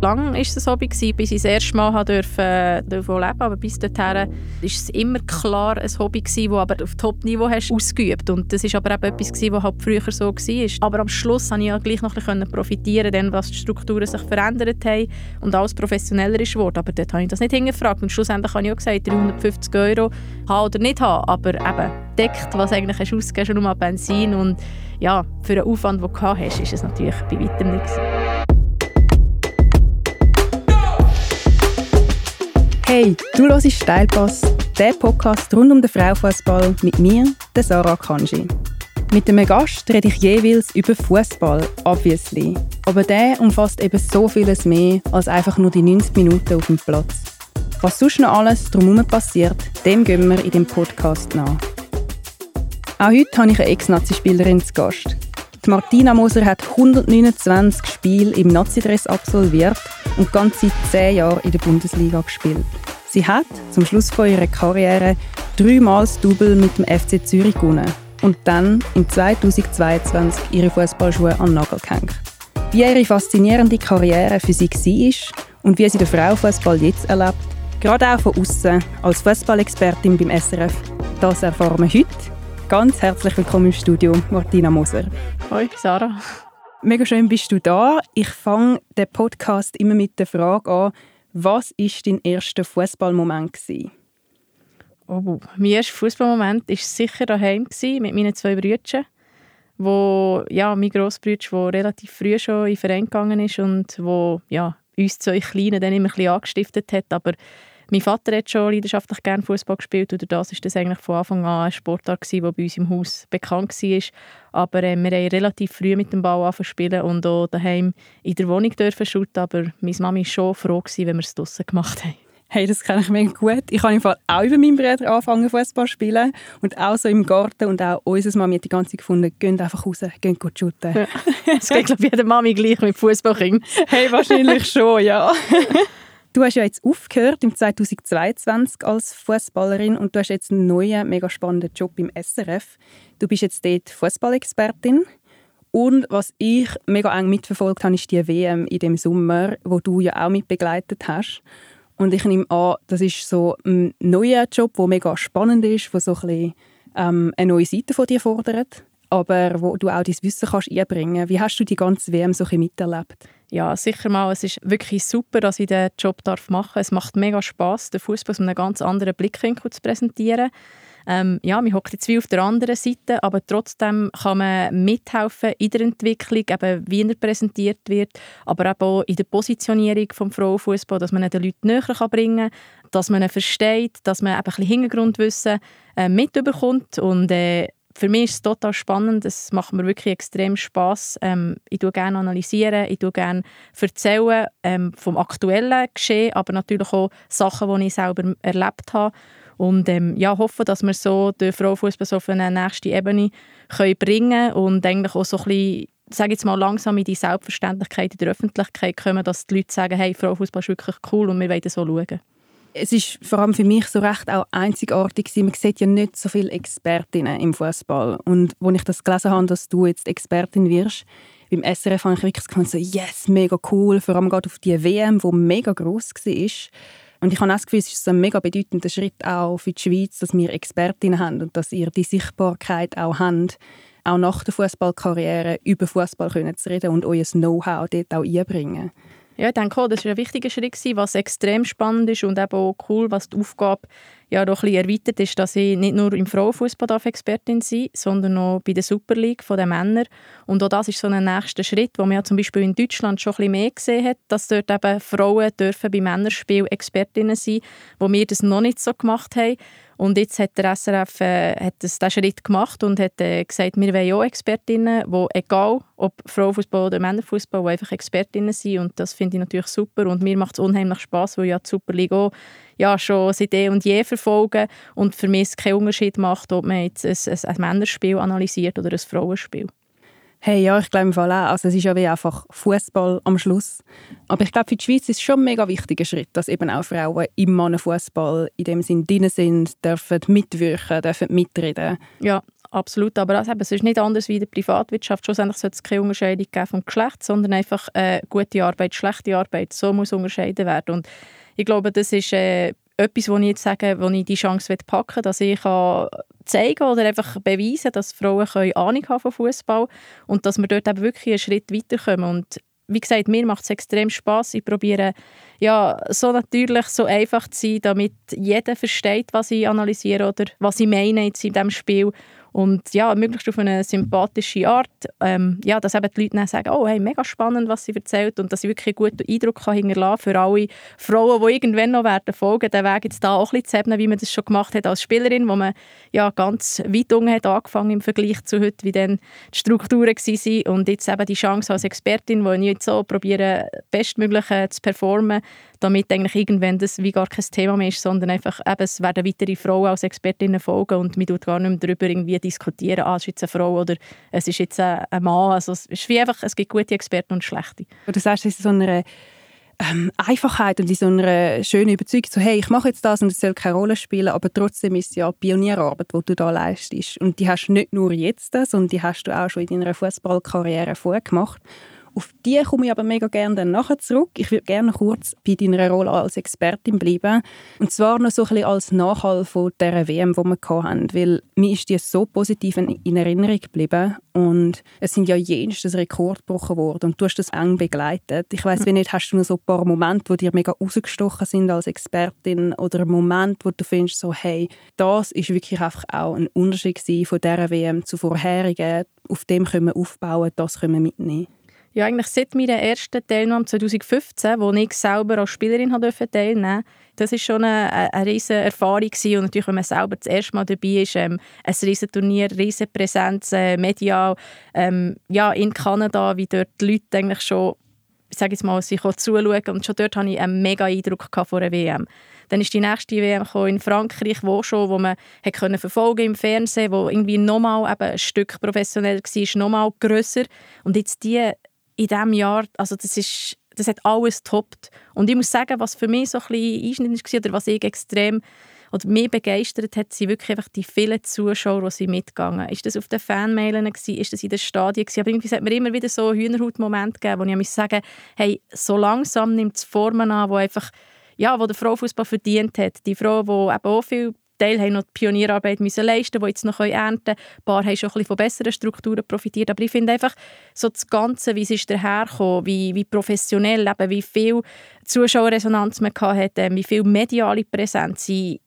Lang war es Hobby, bis ich das erste Mal durfte, äh, davon leben Aber bis dahin war es immer klar ein Hobby, das aber auf Top-Niveau ausgeübt Und das war aber eben etwas, was halt früher so war. Aber am Schluss konnte ich ja gleich noch ein bisschen profitieren, denn was die Strukturen sich verändert haben und alles professioneller ist. Aber dort habe ich das nicht hingefragt. Und schlussendlich habe ich auch gesagt, 350 Euro haben oder nicht haben. Aber eben deckt, was eigentlich hast ausgegeben schon um Benzin. Und ja, für den Aufwand, den du hast, ist es natürlich bei weitem nicht. Hey, du hörst Steilpass, der Podcast rund um den Frauenfußball mit mir, der Sarah Kanji. Mit einem Gast rede ich jeweils über Fußball, obviously. Aber der umfasst eben so vieles mehr als einfach nur die 90 Minuten auf dem Platz. Was sonst noch alles drumherum passiert, dem gehen wir in dem Podcast nach. Auch heute habe ich eine Ex-Nazi-Spielerin zu Gast. Martina Moser hat 129 Spiele im Nazi-Dress absolviert und ganze 10 Jahre in der Bundesliga gespielt. Sie hat zum Schluss von ihrer Karriere dreimal das Double mit dem FC Zürich gewonnen und dann im 2022 ihre Fußballschuhe an den Nagel gehängt. Wie ihre faszinierende Karriere für sie war und wie sie den Frauenfußball jetzt erlebt, gerade auch von außen als Fußballexpertin beim SRF, das erfahren wir heute. Ganz herzlich willkommen im Studio, Martina Moser. Hoi, Sarah. Mega schön bist du da. Ich fange den Podcast immer mit der Frage an, was war dein erster Fußballmoment? Oh, mein erster Fußballmoment war sicher daheim mit meinen zwei Brüdern, wo ja, mein Grossbruder, der relativ früh schon in den Verein gegangen ist und wo ja, uns zwei Kleinen dann immer ein bisschen angestiftet hat, aber mein Vater hat schon leidenschaftlich gerne Fußball gespielt und das ist das eigentlich von Anfang an ein Sportart gewesen, der bei uns im Haus bekannt war. Aber äh, wir haben relativ früh mit dem Ball angefangen spielen und auch daheim in der Wohnung dürfen shooten. Aber meine Mami war schon froh, gewesen, wenn wir es draußen gemacht haben. Hey, das kenne ich mega gut. Ich habe im Fall auch über meinen Bruder angefangen, Fußball zu spielen. Und auch so im Garten. Und auch unsere Mami hat die ganze Zeit gefunden, geht einfach raus, geht gut shooten. Ja. Das geht, glaube ich, jeder Mami gleich mit Fußball. Hey, wahrscheinlich schon, ja. Du hast ja jetzt aufgehört im 2022 als Fußballerin und du hast jetzt einen neuen, mega spannenden Job im SRF. Du bist jetzt dort Fußballexpertin. Und was ich mega eng mitverfolgt habe, ist die WM in dem Sommer, wo du ja auch mit begleitet hast. Und ich nehme an, das ist so ein neuer Job, der mega spannend ist, der so ein bisschen, ähm, eine neue Seite von dir fordert, aber wo du auch dein Wissen kannst einbringen. Wie hast du die ganze WM so miterlebt? ja, sicher mal, es ist wirklich super, dass ich diesen Job darf machen darf. Es macht mega Spass, den Fußball aus einem ganz anderen Blickwinkel zu präsentieren. Ähm, ja, man hockt jetzt wie auf der anderen Seite, aber trotzdem kann man mithelfen in der Entwicklung, eben wie er präsentiert wird, aber eben auch in der Positionierung des Frauenfußball, dass man den Leuten näher bringen kann, dass man ihn versteht, dass man eben ein bisschen Hintergrundwissen äh, mitbekommt und äh, für mich ist es total spannend. Es macht mir wirklich extrem Spaß. Ähm, ich tue gerne analysieren, ich tue gerne erzählen ähm, vom aktuellen Geschehen, aber natürlich auch Sachen, die ich selber erlebt habe. Und ähm, ja, hoffe, dass wir so den Frauenfußball auf eine nächste Ebene können bringen und eigentlich auch so ein bisschen sage jetzt mal langsam in die Selbstverständlichkeit in der Öffentlichkeit kommen, dass die Leute sagen, hey, Frauenfußball ist wirklich cool und wir wollen so schauen es ist vor allem für mich so recht auch einzigartig. Man sieht ja nicht so viele Expertinnen im Fußball. Und als ich das gelesen habe, dass du jetzt Expertin wirst, beim SRF habe ich wirklich gedacht, so, yes, mega cool, vor allem gerade auf die WM, die mega gross war. Und ich habe auch das Gefühl, es ist ein mega bedeutender Schritt auch für die Schweiz, dass wir Expertinnen haben und dass ihr die Sichtbarkeit auch habt, auch nach der Fußballkarriere über Fußball zu reden und euer Know-how dort auch einbringen. Ja, ich denke das war ein wichtiger Schritt, was extrem spannend ist und eben auch cool, was die Aufgabe ja doch ein erweitert ist, dass ich nicht nur im Frauenfußball Expertin sein sondern auch bei der Super League der Männer. Und auch das ist so ein nächster Schritt, wo man ja zum Beispiel in Deutschland schon ein bisschen mehr gesehen hat, dass dort eben Frauen dürfen bei Männerspielen Expertinnen sein, wo wir das noch nicht so gemacht haben. Und jetzt hat der SRF äh, hat das, diesen Schritt gemacht und hat äh, gesagt, wir wollen auch Expertinnen, die egal ob Frauenfußball oder Männerfußball, einfach Expertinnen sind. Und das finde ich natürlich super. Und mir macht es unheimlich Spaß, weil ja die Super League auch ja, schon seit eh und je verfolgen und für mich keinen Unterschied macht, ob man jetzt ein, ein, ein Männerspiel analysiert oder ein Frauenspiel. Hey, ja, ich glaube im Fall auch. Also es ist ja wie einfach Fußball am Schluss. Aber ich glaube, für die Schweiz ist es schon ein mega wichtiger Schritt, dass eben auch Frauen im Mannenfußball in dem Sinn drin sind, dürfen mitwirken, dürfen mitreden. Ja, absolut. Aber also, es ist nicht anders wie in der Privatwirtschaft. Schlussendlich sollte es keine Unterscheidung geben vom Geschlecht, sondern einfach äh, gute Arbeit, schlechte Arbeit. So muss unterscheiden werden. Und ich glaube, das ist äh, etwas, wo ich jetzt sage, wo ich die Chance packen will, dass ich kann zeigen oder einfach beweisen, dass Frauen können Ahnung haben von Fußball und dass wir dort eben wirklich einen Schritt weiterkommen. Und wie gesagt, mir macht es extrem Spaß. Ich probiere ja, so natürlich, so einfach zu sein, damit jeder versteht, was ich analysiere oder was ich meine jetzt in diesem Spiel und ja, möglichst auf eine sympathische Art, ähm, ja, dass eben die Leute dann sagen, oh, hey, mega spannend, was sie erzählt und dass ich wirklich einen guten Eindruck kann hinterlassen für alle Frauen, die irgendwann noch werden folgen, den Weg jetzt da auch ein bisschen zu ebnen, wie man das schon gemacht hat als Spielerin, wo man ja ganz weit unten hat angefangen im Vergleich zu heute, wie dann die Strukturen waren und jetzt eben die Chance als Expertin, wo ich jetzt so probiere, bestmöglich zu performen, damit eigentlich irgendwann das wie gar kein Thema mehr ist, sondern einfach eben, es werden weitere Frauen als Expertinnen folgen und man tut gar nicht mehr darüber irgendwie diskutieren, ah, es ist jetzt eine Frau oder es ist jetzt ein Mann. Also es ist wie einfach, es gibt gute Experten und schlechte. Du sagst, es ist so eine ähm, Einfachheit und in so einer schönen Überzeugung, so, hey, ich mache jetzt das und es soll keine Rolle spielen, aber trotzdem ist es ja Pionierarbeit, die du da leistest. Und die hast du nicht nur jetzt, sondern die hast du auch schon in deiner Fußballkarriere vorher gemacht. Auf die komme ich aber mega gerne dann nachher zurück. Ich würde gerne kurz bei deiner Rolle als Expertin bleiben. Und zwar noch so ein bisschen als Nachhall von dieser WM, die wir hatten. Weil mir ist die so positiv in Erinnerung geblieben. Und es sind ja jenstes Rekord gebrochen worden. Und du hast das eng begleitet. Ich weiß, mhm. nicht, hast du noch so ein paar Momente, die dir mega rausgestochen sind als Expertin? Oder ein Moment, wo du findest, so, hey, das ist wirklich einfach auch ein Unterschied von dieser WM zu vorherigen. Auf dem können wir aufbauen, das können wir mitnehmen. Ja, eigentlich seit meiner ersten Teilnahme 2015, wo ich selber als Spielerin teilnehmen durfte, das war schon eine, eine riesige Erfahrung gewesen. und natürlich, wenn man selber das erste Mal dabei ist, ähm, ein riesiges Turnier, riesige Präsenz, äh, medial, ähm, ja, in Kanada, wie dort die Leute eigentlich schon, ich sage jetzt mal, sich zuschauen und schon dort hatte ich einen mega Eindruck vor einer WM. Dann ist die nächste WM in Frankreich, wo schon, wo man hat können verfolgen im Fernsehen, wo irgendwie nochmal ein Stück professioneller war, nochmal grösser. Und jetzt die in diesem Jahr, also das ist das hat alles toppt. Und ich muss sagen, was für mich so ein bisschen einschneidend war, oder was ich extrem oder mich begeistert hat, sind wirklich einfach die vielen Zuschauer, die sind mitgegangen. Ist das auf den Fanmailen? Ist das in den Stadien gewesen? Aber irgendwie hat mir immer wieder so Hühnerhaut-Moment gegeben, wo ich mich sagen hey, so langsam nimmt es Formen an, wo einfach ja, wo der Frauenfußball verdient hat. Die Frau, die eben auch viel Teil haben noch die Pionierarbeit müssen leisten, die jetzt noch ernten können. Ein paar haben schon ein bisschen von besseren Strukturen profitiert. Aber ich finde einfach so das Ganze, wie es ist dahergekommen, wie, wie professionell, eben, wie viel Zuschauerresonanz man hatte, ähm, wie viel mediale Präsenz. Die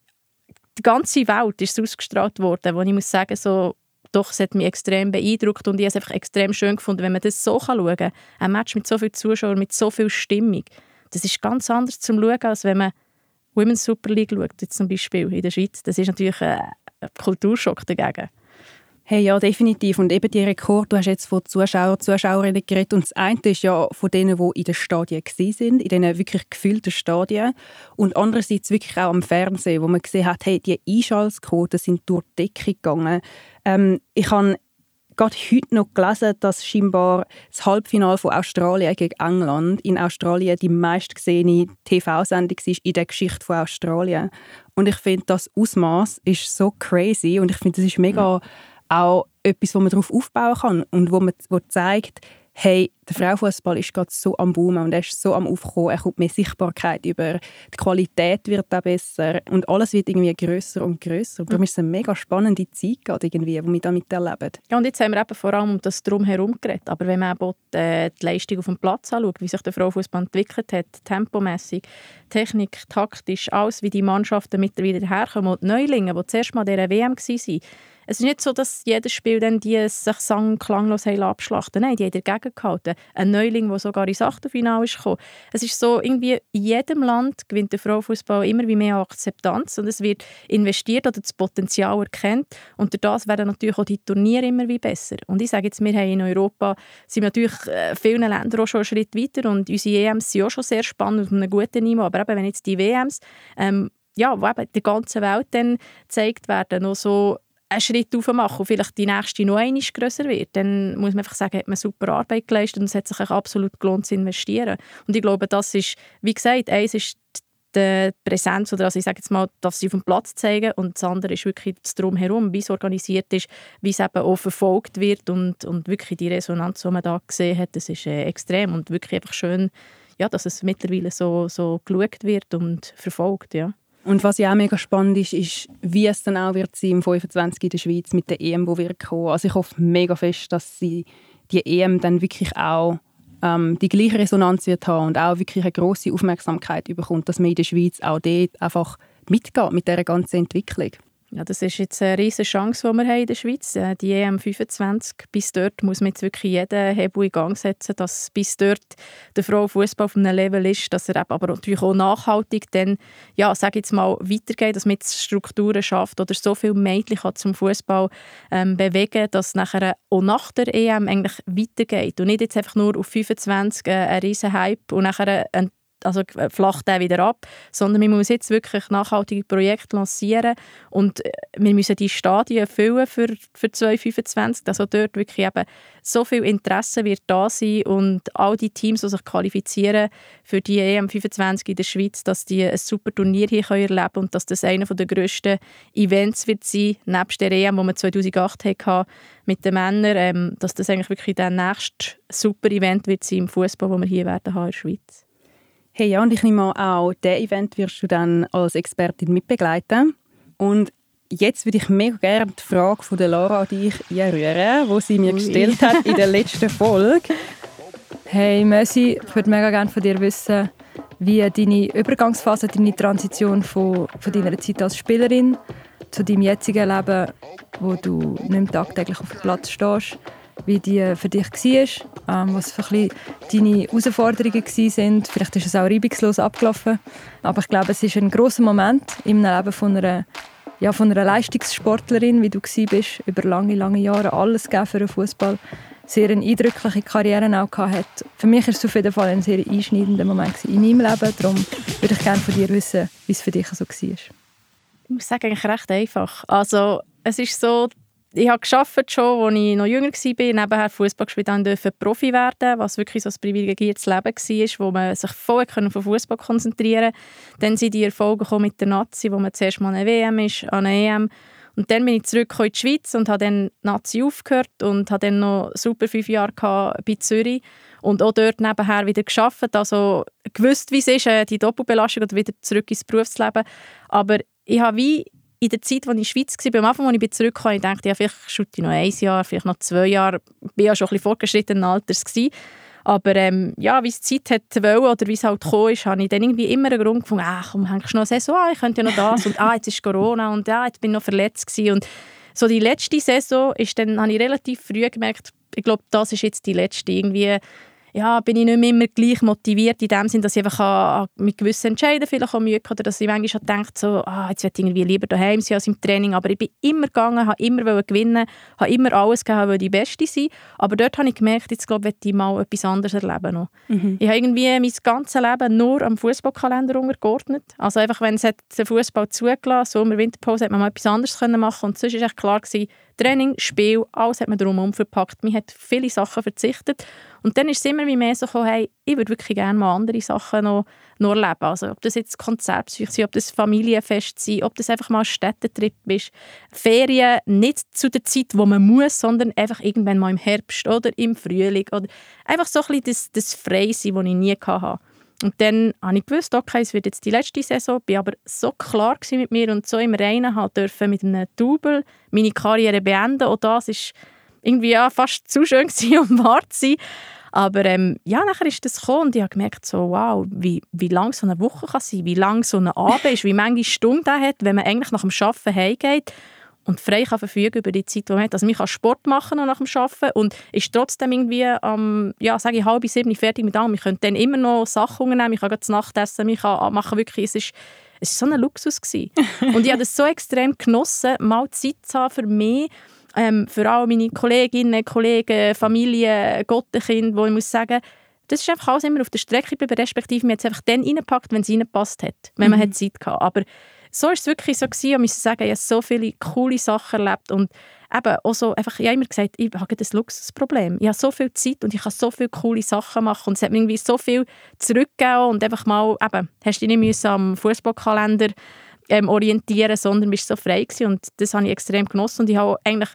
ganze Welt ist ausgestrahlt worden, wo ich muss sagen, so, doch, es hat mich extrem beeindruckt und ich habe es einfach extrem schön gefunden, wenn man das so schauen kann. Ein Match mit so vielen Zuschauern, mit so viel Stimmung. Das ist ganz anders zum Schauen, als wenn man Women's Super League schaut, jetzt zum Beispiel in der Schweiz, das ist natürlich ein, Kulturschock dagegen. Hey, ja, definitiv. Und eben die Rekord, du hast jetzt von Zuschauern, Zuschauerinnen geredet. Und das eine ist ja von denen, die in den Stadien sind, in diesen wirklich gefüllten Stadien. Und andererseits wirklich auch am Fernsehen, wo man gesehen hat, hey, die Einschaltquoten sind durch die Decke gegangen. Ähm, ich habe gerade heute noch gelesen, dass scheinbar das Halbfinale von Australien gegen England in Australien die meistgesehene TV-Sendung ist in der Geschichte von Australien. Und ich finde, das Ausmaß ist so crazy und ich finde, das ist mega auch etwas, wo man darauf aufbauen kann und wo man wo zeigt, hey, der Frauenfußball ist gerade so am Boomen und er ist so am Aufkommen, er kommt mehr Sichtbarkeit über, die Qualität wird auch besser und alles wird irgendwie größer und größer. Darum ist es eine mega spannende Zeit gerade irgendwie, die wir damit erleben. Ja, und jetzt haben wir eben vor allem um das Drumherum geredet, aber wenn man die, äh, die Leistung auf dem Platz anschaut, wie sich der Frauenfußball entwickelt hat, tempomässig, Technik, taktisch, alles, wie die Mannschaften mittlerweile herkommen und die Neulinge, die zuerst mal dieser WM waren, es ist nicht so, dass jedes Spiel dann die sich sang- klanglos abschlachten. Nein, die haben dagegen gehalten. Ein Neuling, der sogar ins Achtelfinale gekommen. Es ist so, irgendwie in jedem Land gewinnt der Frauenfußball immer wie mehr Akzeptanz und es wird investiert oder das Potenzial erkennt und durch das werden natürlich auch die Turniere immer wie besser. Und ich sage jetzt, wir haben in Europa sind natürlich äh, vielen Ländern auch schon einen Schritt weiter und unsere EMs sind auch schon sehr spannend und einem guten Niveau. Aber eben, wenn jetzt die WMs ähm, ja, wo eben der ganzen Welt dann gezeigt werden, noch so einen Schritt machen und vielleicht die nächste noch einmal grösser wird, dann muss man einfach sagen, hat man super Arbeit geleistet und es hat sich absolut gelohnt zu investieren. Und ich glaube, das ist, wie gesagt, eins ist die Präsenz oder also ich sage jetzt mal, dass sie auf dem Platz zeigen und das andere ist wirklich das Drumherum, wie es organisiert ist, wie es eben auch verfolgt wird und, und wirklich die Resonanz, die man da gesehen hat, das ist äh, extrem und wirklich einfach schön, ja, dass es mittlerweile so, so geschaut wird und verfolgt, ja. Und was ja auch mega spannend ist, ist, wie es dann auch wird sein im 25 in der Schweiz mit der EM, wo wir kommen. Also ich hoffe mega fest, dass sie die EM dann wirklich auch ähm, die gleiche Resonanz wird haben und auch wirklich eine große Aufmerksamkeit bekommt, dass man in der Schweiz auch dort einfach mitgeht mit dieser ganzen Entwicklung. Ja, das ist jetzt eine riesige Chance, die wir haben in der Schweiz haben. Äh, die EM 25. Bis dort muss man jetzt wirklich jeden Hebel in Gang setzen, dass bis dort der Frauenfußball auf einem Level ist, dass er aber natürlich auch nachhaltig dann, ja, sage jetzt mal, weitergeht, dass man jetzt Strukturen schafft oder so viele Mädchen zum Fußball ähm, bewegen, dass nachher auch nach der EM eigentlich weitergeht und nicht jetzt einfach nur auf 25 äh, ein riesen Hype und nachher ein also flacht der wieder ab, sondern wir müssen jetzt wirklich nachhaltige Projekte lancieren und äh, wir müssen die Stadien füllen für, für 2025, also dort wirklich eben so viel Interesse wird da sein und all die Teams, die sich qualifizieren für die EM 25 in der Schweiz, dass die ein super Turnier hier erleben können und dass das einer der grössten Events wird sein, nebst der EM, die wir 2008 hatten mit den Männern, ähm, dass das eigentlich wirklich der nächste super Event wird sein im Fußball, den wir hier werden haben in der Schweiz. Hey ja, und ich nehme an, auch dieses Event wirst du dann als Expertin mitbegleiten. Und jetzt würde ich mega gerne die Frage von der Lara an dich einrühren, die sie mir Ui. gestellt hat in der letzten Folge. Hey Messi, ich würde mega gerne von dir wissen, wie deine Übergangsphase, deine Transition von, von deiner Zeit als Spielerin zu deinem jetzigen Leben, wo du nicht mehr tagtäglich auf dem Platz stehst, wie die für dich war, ähm, was für ein deine Herausforderungen waren. Vielleicht ist es auch reibungslos abgelaufen, aber ich glaube, es ist ein großer Moment im Leben von einer, ja, von einer Leistungssportlerin, wie du bist, über lange, lange Jahre alles für den Fußball sehr eine eindrückliche Karriere auch gehabt Für mich ist es auf jeden Fall ein sehr einschneidender Moment in meinem Leben. Darum würde ich gerne von dir wissen, wie es für dich so war. Ich muss sagen, eigentlich recht einfach. Also, es ist so, ich habe geschafft schon, als ich noch jünger war, nebenher Fußball gespielt habe, durfte Profi werden, was wirklich so ein privilegiertes Leben war, wo man sich voll auf Fußball konzentrieren konnte. Dann sind die Erfolge mit der Nazi, wo man zuerst mal eine WM ist, an eine EM. Und dann bin ich zurück in die Schweiz und habe dann Nazi aufgehört und habe dann noch super fünf Jahre bei Zürich und auch dort nebenher wieder geschafft. Also gewusst, wie es ist, äh, die Doppelbelastung und wieder zurück ins Berufsleben. Aber ich habe wie in der Zeit, als ich in der Schweiz war, am Anfang, als ich zurückkam, ich dachte, ja, vielleicht schaue ich noch ein Jahr, vielleicht noch zwei Jahre. Ich war ja schon ein bisschen fortgeschrittenen Alters. Gewesen. Aber ähm, ja, wie es die Zeit hat wollen oder wie es halt gekommen ist, habe ich dann irgendwie immer einen Grund gefunden, ach, komm, hängst du noch eine Saison an, ich könnte ja noch das und ah, jetzt ist Corona und ja, jetzt bin ich noch verletzt gewesen. Und so die letzte Saison ist dann, habe ich relativ früh gemerkt, ich glaube, das ist jetzt die letzte irgendwie ja, bin ich nicht mehr immer gleich motiviert in dem Sinne, dass ich einfach mit gewissen Entscheidungen vielleicht auch Mühe oder dass ich manchmal denke, so, ah, jetzt möchte ich irgendwie lieber daheim sein als im Training, aber ich bin immer gegangen, habe immer gewinnen, habe immer alles gegeben, wollte die Beste sein, aber dort habe ich gemerkt, jetzt glaube ich, ich mal etwas anderes erleben noch. Mhm. Ich habe irgendwie mein ganzes Leben nur am Fußballkalender untergeordnet, also einfach, wenn es den Fußball zugelassen Sommer, Winterpause, hat man mal etwas anderes können machen und sonst war echt klar gewesen, Training, Spiel, alles hat man drumherum verpackt. Man hat viele Sachen verzichtet. Und dann ist es immer mehr so gekommen, hey, ich würde wirklich gerne mal andere Sachen noch, noch erleben. Also ob das jetzt Konzertbesuch sind, ob das Familienfest sind, ob das einfach mal ein Städtetrip ist. Ferien nicht zu der Zeit, wo man muss, sondern einfach irgendwann mal im Herbst oder im Frühling. Oder einfach so ein bisschen das, das Freisein, das ich nie hatte. Und dann habe ich gewusst, okay, es wird jetzt die letzte Saison. War aber so klar mit mir und so im Reinen halt dürfen mit einem Double meine Karriere beenden. Und das ist irgendwie ja, fast zu schön gewesen, um wahr zu sein. Aber ähm, ja, nachher ist das gekommen und ich habe gemerkt, so, wow, wie, wie lang so eine Woche kann sein, wie lang so ein Abend ist, wie viele Stunden er hat, wenn man eigentlich nach dem Arbeiten heimgeht und frei kann verfügen über die Zeit, die man hat. Also man kann Sport machen nach dem Arbeiten und ist trotzdem irgendwie am, ja, sage ich, halb sieben fertig mit allem. Ich könnte dann immer noch Sachen unternehmen, ich kann das Nachtessen, ich kann machen, wirklich, es ist, es war so ein Luxus. Gewesen. und ich habe das so extrem genossen, mal Zeit zu haben für mich, ähm, für alle meine Kolleginnen, Kollegen, Familie, Gottenkind, wo ich muss sagen, das ist einfach alles immer auf der Strecke geblieben, respektive mir hat es einfach dann reingepackt, wenn es reingepasst hat, wenn man mhm. hat Zeit hatte. Aber so ist es wirklich so gewesen, ich muss sagen, ich habe so viele coole Sachen erlebt. Und eben auch so, einfach, ich habe immer gesagt, ich habe ein Luxusproblem. Ich habe so viel Zeit und ich kann so viele coole Sachen machen. Und es hat mir irgendwie so viel zurückgegeben. Und einfach mal, eben, hast du nicht am Fußballkalender ähm, orientieren, sondern bist so frei gewesen. Und das habe ich extrem genossen. Und ich habe eigentlich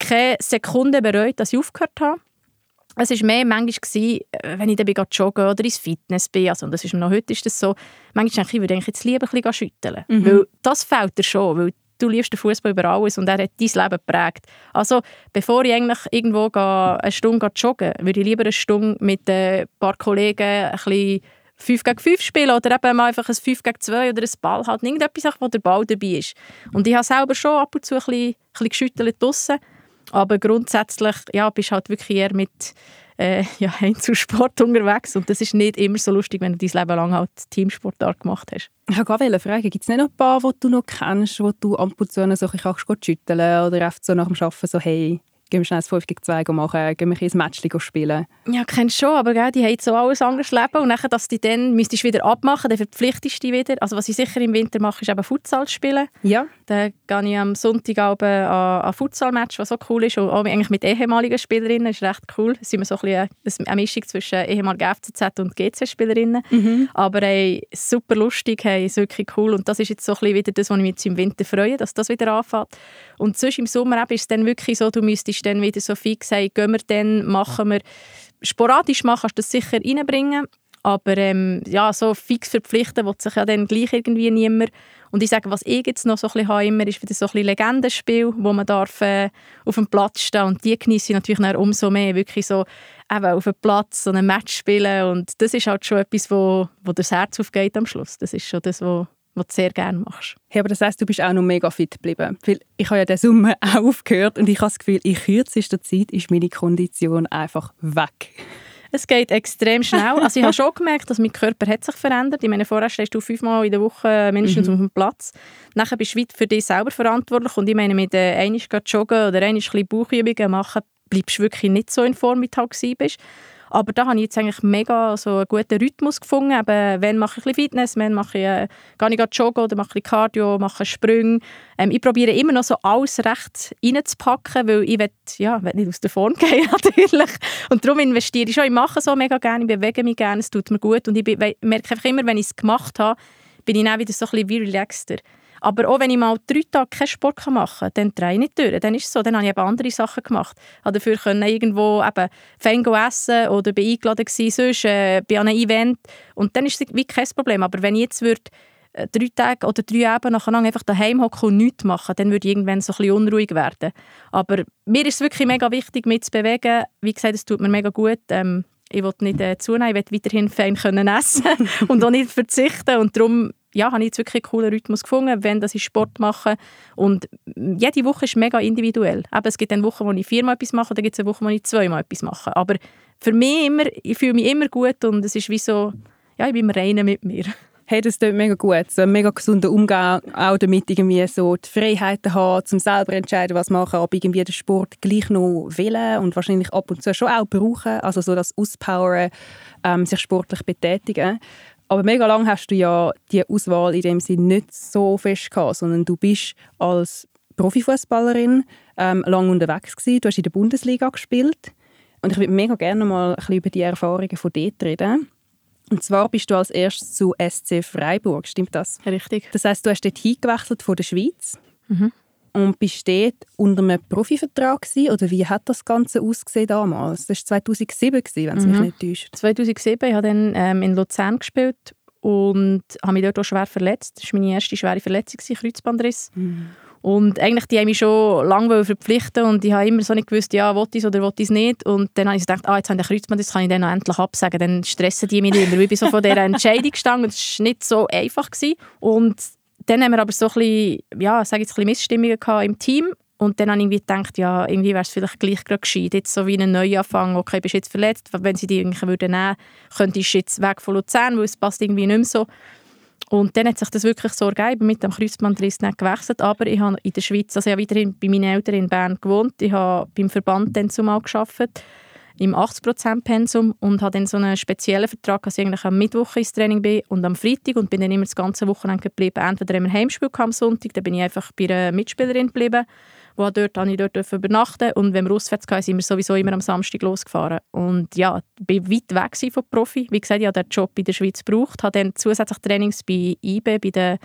keine Sekunde bereut, dass ich aufgehört habe. Es war mehr manchmal, gewesen, äh, wenn ich dann joggen oder ins Fitness bin, also das ist noch heute ist das so, manchmal denke ich, ich würde jetzt lieber ein bisschen schütteln. Mhm. Weil das fehlt dir schon, weil du liebst den Fußball über alles und er hat dein Leben geprägt. Also bevor ich eigentlich irgendwo gehe, eine Stunde joggen würde ich lieber eine Stunde mit ein paar Kollegen ein bisschen 5 gegen 5 spielen oder eben mal einfach ein 5 gegen 2 oder ein Ball halten. Irgendetwas, wo der Ball dabei ist. Und ich habe selber schon ab und zu ein bisschen, ein bisschen geschüttelt draussen. Aber grundsätzlich ja, bist du halt wirklich eher mit äh, ja, Einzelsport unterwegs und das ist nicht immer so lustig, wenn du dein Leben lang halt Teamsportart gemacht hast. Ich wollte fragen, gibt es nicht noch ein paar, die du noch kennst, wo du ab und zu so ein bisschen schütteln oder einfach so nach dem Arbeiten so «Hey, gehen wir schnell ein 5 gegen 2 machen, gehen wir ein Match spielen. Ja, kennst du schon, aber gell, die haben so alles anderes Leben und nachher, dass die dann müsstest du wieder abmachen, dann verpflichtest du dich wieder. Also was ich sicher im Winter mache, ist eben Futsal spielen. Ja. Dann gehe ich am Sonntag an ein Futsal-Match, was so cool ist, und auch eigentlich mit ehemaligen Spielerinnen, das ist recht cool. Da sind wir so ein bisschen eine Mischung zwischen ehemaligen FCZ und GC-Spielerinnen. Mhm. Aber ey, super lustig, hey, ist wirklich cool und das ist jetzt so ein bisschen wieder das, was ich mich jetzt im Winter freue, dass das wieder anfängt. Und sonst im Sommer ist es dann wirklich so, du müsstest dann wieder so fix sagen, gehen wir dann, machen wir. Sporadisch machen kannst du das sicher reinbringen, aber ähm, ja, so fix verpflichten will sich ja dann gleich irgendwie niemand. Und ich sage, was ich jetzt noch so ein bisschen habe, immer, ist wieder so ein bisschen Legendenspiel, wo man darf, äh, auf dem Platz stehen und die genieße ich natürlich umso mehr, wirklich so eben auf dem Platz so ein Match spielen und das ist halt schon etwas, wo, wo das Herz aufgeht am Schluss. Das ist schon das, was was du sehr gerne machst. Hey, aber das heisst, du bist auch noch mega fit geblieben. Weil ich habe ja den Sommer auch aufgehört und ich habe das Gefühl, in kürzester Zeit ist meine Kondition einfach weg. Es geht extrem schnell. Also ich habe schon gemerkt, dass mein Körper hat sich verändert. Ich meine, vorher stehst du fünfmal in der Woche mindestens mhm. auf dem Platz. Nachher bist du für dich selber verantwortlich. Und ich meine, mit äh, einmal joggen oder einmal ein bisschen Bauchübungen machen, bleibst du wirklich nicht so in Form, wie du halt bist. Aber da habe ich jetzt eigentlich mega so einen guten Rhythmus gefunden. Eben, wenn mache ich ein bisschen Fitness, wenn mache ich, äh, gehe ich joggen oder mache ich Cardio, mache Sprünge. Ähm, ich probiere immer noch so alles recht reinzupacken, weil ich will, ja, will nicht aus der Form gehen natürlich. Und darum investiere ich schon. Ich mache so mega gerne, ich bewege mich gerne, es tut mir gut. Und ich merke einfach immer, wenn ich es gemacht habe, bin ich dann wieder so ein bisschen relaxter. Aber auch wenn ich mal drei Tage keinen Sport machen kann, dann drehe ich nicht durch. Dann ist es so, dann habe ich eben andere Sachen gemacht. Ich konnte dafür können irgendwo eben fein essen oder bin eingeladen gewesen, sonst äh, bei einem Event. Und dann ist es wie kein Problem. Aber wenn ich jetzt würde, äh, drei Tage oder drei Abende nacheinander einfach daheim hocken und nichts machen, dann würde ich irgendwann so ein bisschen unruhig werden. Aber mir ist es wirklich mega wichtig, mich zu bewegen. Wie gesagt, es tut mir mega gut. Ähm, ich will nicht äh, zunehmen, ich will weiterhin fein können essen und auch nicht verzichten. Und darum ja, habe ich jetzt wirklich einen coolen Rhythmus gefunden, wenn das ich Sport mache. Und jede Woche ist mega individuell. Eben, es gibt eine Woche, wo ich viermal etwas mache, dann gibt es eine Woche, wo ich zweimal etwas mache. Aber für mich immer, ich fühle mich immer gut und es ist wie so, ja, ich bin im Reinen mit mir. Hey, das tut mega gut. So ein mega gesunder Umgang, auch damit irgendwie so die Freiheiten haben, zum selber entscheiden, was machen, ob irgendwie den Sport gleich noch wählen und wahrscheinlich ab und zu schon auch brauchen, also so das Auspowern, ähm, sich sportlich betätigen. Aber mega lang hast du ja die Auswahl in dem Sinne nicht so fest gehabt, sondern du bist als Profifußballerin ähm, lang unterwegs gewesen. Du hast in der Bundesliga gespielt und ich würde mega gerne mal ein bisschen über die Erfahrungen von dort reden. Und zwar bist du als erstes zu SC Freiburg, stimmt das? Richtig. Das heißt, du hast dort hingewechselt von der Schweiz. Mhm. Und bist dort unter einem Profivertrag gewesen, oder wie hat das Ganze ausgesehen damals? Das war 2007, wenn es mhm. mich nicht täuscht. 2007, ich habe dann ähm, in Luzern gespielt und habe mich dort auch schwer verletzt. Das war meine erste schwere Verletzung, Kreuzbandriss. Mhm. Und eigentlich, die haben mich schon lange verpflichten und ich habe immer so nicht gewusst, ja, will ich es oder will ich es nicht. Und dann habe ich gedacht, ah, jetzt habe ich den Kreuzband, das kann ich dann noch endlich absagen. Dann stressen die mich mehr. Ich bin so von dieser Entscheidung gestanden es war nicht so einfach. Gewesen. Und dann haben wir aber so ein bisschen, ja, sage jetzt ein Missstimmungen im Team. Und dann habe ich irgendwie gedacht, ja, irgendwie wäre es vielleicht gleich gerade gescheit, jetzt so wie einen Neuanfang, okay, bist jetzt verletzt, wenn sie dich irgendwie würden nehmen, könntest du jetzt weg von Luzern, weil es passt irgendwie nicht mehr so. Und dann hat sich das wirklich so ergeben, mit dem Kreuzbandriss nicht gewechselt, aber ich habe in der Schweiz, also ich habe weiterhin bei meinen Eltern in Bern gewohnt, ich habe beim Verband dann zumal gearbeitet, im 80%-Pensum und habe dann so einen speziellen Vertrag, dass ich eigentlich am Mittwoch ins Training bin und am Freitag und bin dann immer das ganze Wochenende geblieben. Entweder immer Heimspiel am Sonntag, dann bin ich einfach bei einer Mitspielerin geblieben, wo dort, habe ich dort übernachten und wenn wir auswärts kamen, sind wir sowieso immer am Samstag losgefahren. Und ja, ich war weit weg vom Profi. Wie gesagt, ich habe den Job in der Schweiz gebraucht, habe dann zusätzlich Trainings bei IBE, bei den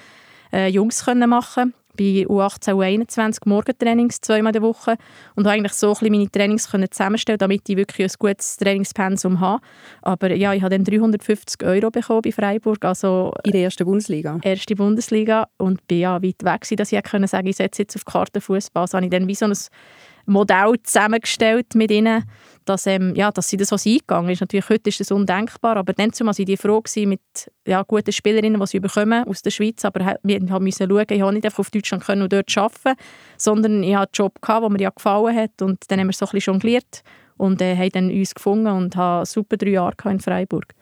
äh, Jungs können machen bei U18 U21 Morgentrainings zweimal in der Woche und habe eigentlich so ein meine Trainings können zusammenstellen, damit ich wirklich ein gutes Trainingspensum habe. Aber ja, ich habe dann 350 Euro bekommen bei Freiburg, also in der ersten Bundesliga. Erste Bundesliga und bin ja weit weg gewesen, dass ich können sagen, ich setze jetzt auf Kartenfußball. Also habe ich dann wie so ein Modell zusammengestellt mit ihnen, dass, ähm, ja, dass sie das so eingegangen ist. Natürlich, heute ist das undenkbar, aber dann waren die froh mit ja, guten Spielerinnen, die sie bekommen aus der Schweiz, aber wir mussten schauen, ich konnte nicht einfach auf Deutschland können und dort arbeiten, sondern ich hatte einen Job, gehabt, der mir ja gefallen hat und dann haben wir so ein bisschen jongliert und äh, haben dann uns gefunden und haben super drei Jahre in Freiburg.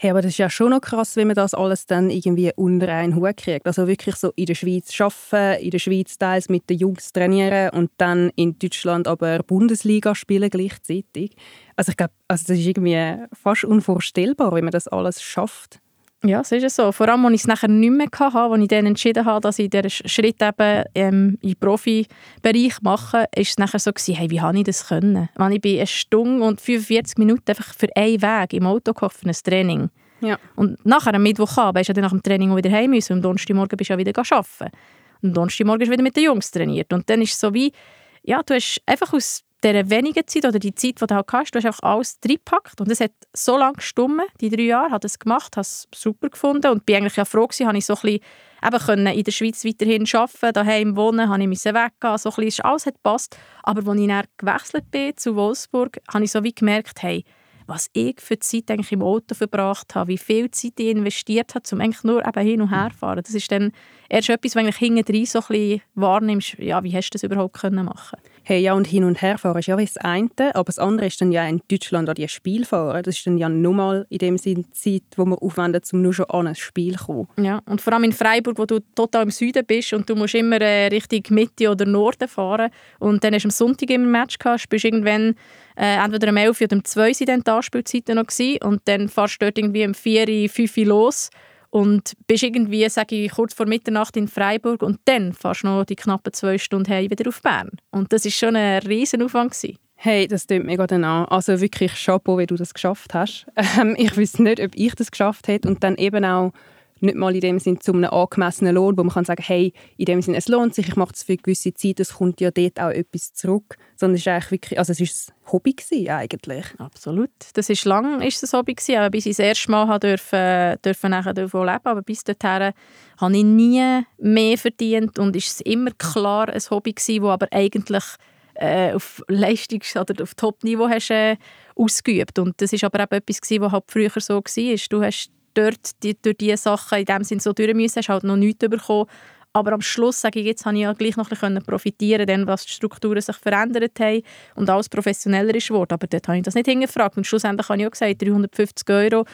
Hey, aber das ist ja schon noch krass, wenn man das alles dann irgendwie unter einen Hut kriegt. Also wirklich so in der Schweiz arbeiten, in der Schweiz teils mit den Jungs trainieren und dann in Deutschland aber Bundesliga spielen gleichzeitig. Also ich glaube, also das ist irgendwie fast unvorstellbar, wie man das alles schafft. Ja, es ist so. Vor allem, als ich es nachher nicht mehr hatte, als ich dann entschieden habe, dass ich diesen Schritt eben ähm, im Profibereich mache, ist es nachher so gewesen, hey, wie habe ich das können? Wenn ich bin eine Stunde und 45 Minuten einfach für einen Weg im Auto für ein Training. Ja. Und nachher am Mittwochabend bist du nach dem Training wieder heim müssen und am Donnerstagmorgen bist du ja wieder arbeiten. Und am Donnerstagmorgen bist du wieder mit den Jungs trainiert. Und dann ist es so wie, ja, du hast einfach aus dieser wenigen Zeit oder die Zeit, die du halt hast, du hast einfach alles reingepackt und es hat so lange gestummen, die drei Jahre, habe es gemacht, habe es super gefunden und bin eigentlich ja froh gewesen, ich so ein bisschen eben können in der Schweiz weiterhin arbeiten, daheim wohnen, habe ich müssen weggehen, so ein bisschen, alles hat gepasst. Aber als ich dann gewechselt bin zu Wolfsburg, habe ich so wie gemerkt, hey, was ich für Zeit eigentlich im Auto verbracht habe, wie viel Zeit ich investiert habe, um eigentlich nur eben hin und her zu fahren. Das ist dann erst etwas, was du hinten so ein bisschen wahrnimmst, ja, wie hast du das überhaupt können machen Hey, ja, und hin und her fahren ist ja das eine, aber das andere ist dann ja in Deutschland auch die Spiel fahren. Das ist dann ja nochmal in dem Sinne Zeit, die man aufwendet, um nur schon an ein Spiel zu kommen. Ja, und vor allem in Freiburg, wo du total im Süden bist und du musst immer äh, Richtung Mitte oder Norden fahren und dann hast du am Sonntag immer ein Match gehabt, bist irgendwann äh, entweder um 11 oder um 2 waren dann die Anspielzeiten noch gewesen, und dann fährst du dort irgendwie um 4, 5 los und bist irgendwie, sage ich, kurz vor Mitternacht in Freiburg und dann fährst du noch die knappen zwei Stunden heim wieder auf Bern. Und das war schon ein riesen Aufwand. Gewesen. Hey, das tut mega dann an. Also wirklich Chapeau, wie du das geschafft hast. Ähm, ich wüsste nicht, ob ich das geschafft hätte und dann eben auch nicht mal in dem Sinn zu einem angemessenen Lohn, wo man kann sagen, hey, in dem Sinn, es lohnt sich, ich mache das für eine gewisse Zeit, es kommt ja dort auch etwas zurück, sondern es ist eigentlich wirklich, also es ist ein Hobby gewesen, eigentlich. Absolut. Das ist lang ist es ein Hobby gewesen, aber bis ich das erste Mal dürfen, dürfen nachher davon leben, aber bis dahin habe ich nie mehr verdient und ist es immer klar ein Hobby gewesen, wo aber eigentlich äh, auf Leistungs- oder auf Top-Niveau hast äh, ausgeübt und das ist aber eben etwas gewesen, was halt früher so war. Du hast dort die, durch diese Sachen in dem Sinne so durch müssen, hast halt noch nichts bekommen. Aber am Schluss sage ich, jetzt habe ich ja gleich noch ein bisschen profitieren denn was die Strukturen sich verändert haben und alles professioneller ist geworden. Aber dort habe ich das nicht hingefragt. Und schlussendlich habe ich auch gesagt, 350 Euro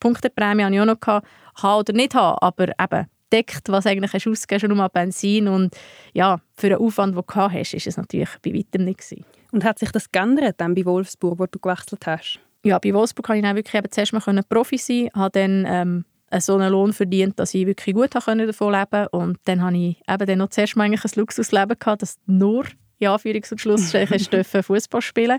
Punkteprämie habe ich auch noch gehabt, haben oder nicht haben. Aber eben, deckt, was eigentlich hast ausgegeben schon um Benzin und ja, für den Aufwand, den du hast, ist es natürlich bei weitem nicht gewesen. Und hat sich das geändert dann bei Wolfsburg, wo du gewechselt hast? Ja, bei Wolfsburg konnte ich dann wirklich eben zuerst mal Profi sein, habe dann ähm, so einen Lohn verdient, dass ich wirklich gut davon leben konnte. Und dann habe ich eben dann noch zuerst mal eigentlich ein Luxusleben gehabt, dass nur, ja, Anführungs- und Schlussstriche, Fußball spielen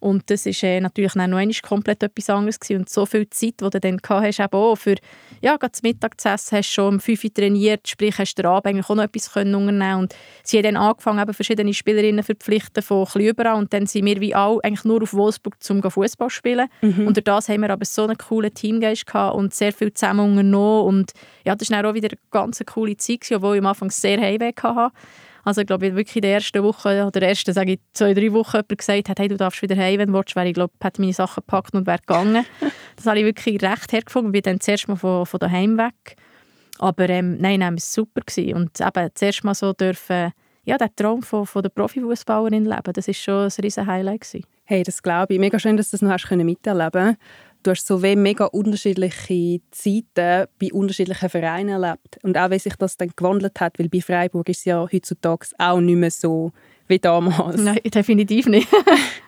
und das ist äh, natürlich dann noch einmal komplett etwas anderes gewesen. Und so viel Zeit, die du dann hast, eben auch für, ja, gerade Mittag zu essen, hast schon um 5 Uhr trainiert, sprich, hast du Abend eigentlich auch noch etwas können unternehmen Und sie haben dann angefangen, eben verschiedene Spielerinnen zu verpflichten von ein überall. Und dann sind wir wie alle eigentlich nur auf Wolfsburg zum Fußball spielen. Mhm. Und durch das haben wir aber so einen coolen Teamgeist gehabt und sehr viel zusammen unternommen. Und ja, das war dann auch wieder eine ganz coole Zeit, obwohl ich am Anfang sehr Heimweh hatte. Also ich glaube, wirklich in der ersten Woche oder ersten, sage ich, zwei, drei Wochen jemand gesagt hat, hey, du darfst wieder heim, wenn du willst, wäre ich, glaube, hätte meine Sachen gepackt und wäre gegangen. das habe ich wirklich recht hergefunden. Bin dann zuerst mal von, von daheim weg. Aber ähm, nein, nein, es war super. Gewesen. Und eben zuerst mal so dürfen, ja, den Traum von, von der Profifußballerin leben, das war schon ein riesen Highlight. Gewesen. Hey, das glaube ich. Mega schön, dass du das noch hast miterleben du hast so mega unterschiedliche Zeiten bei unterschiedlichen Vereinen erlebt. Und auch wie sich das dann gewandelt hat, weil bei Freiburg ist es ja heutzutage auch nicht mehr so wie damals. Nein, definitiv nicht.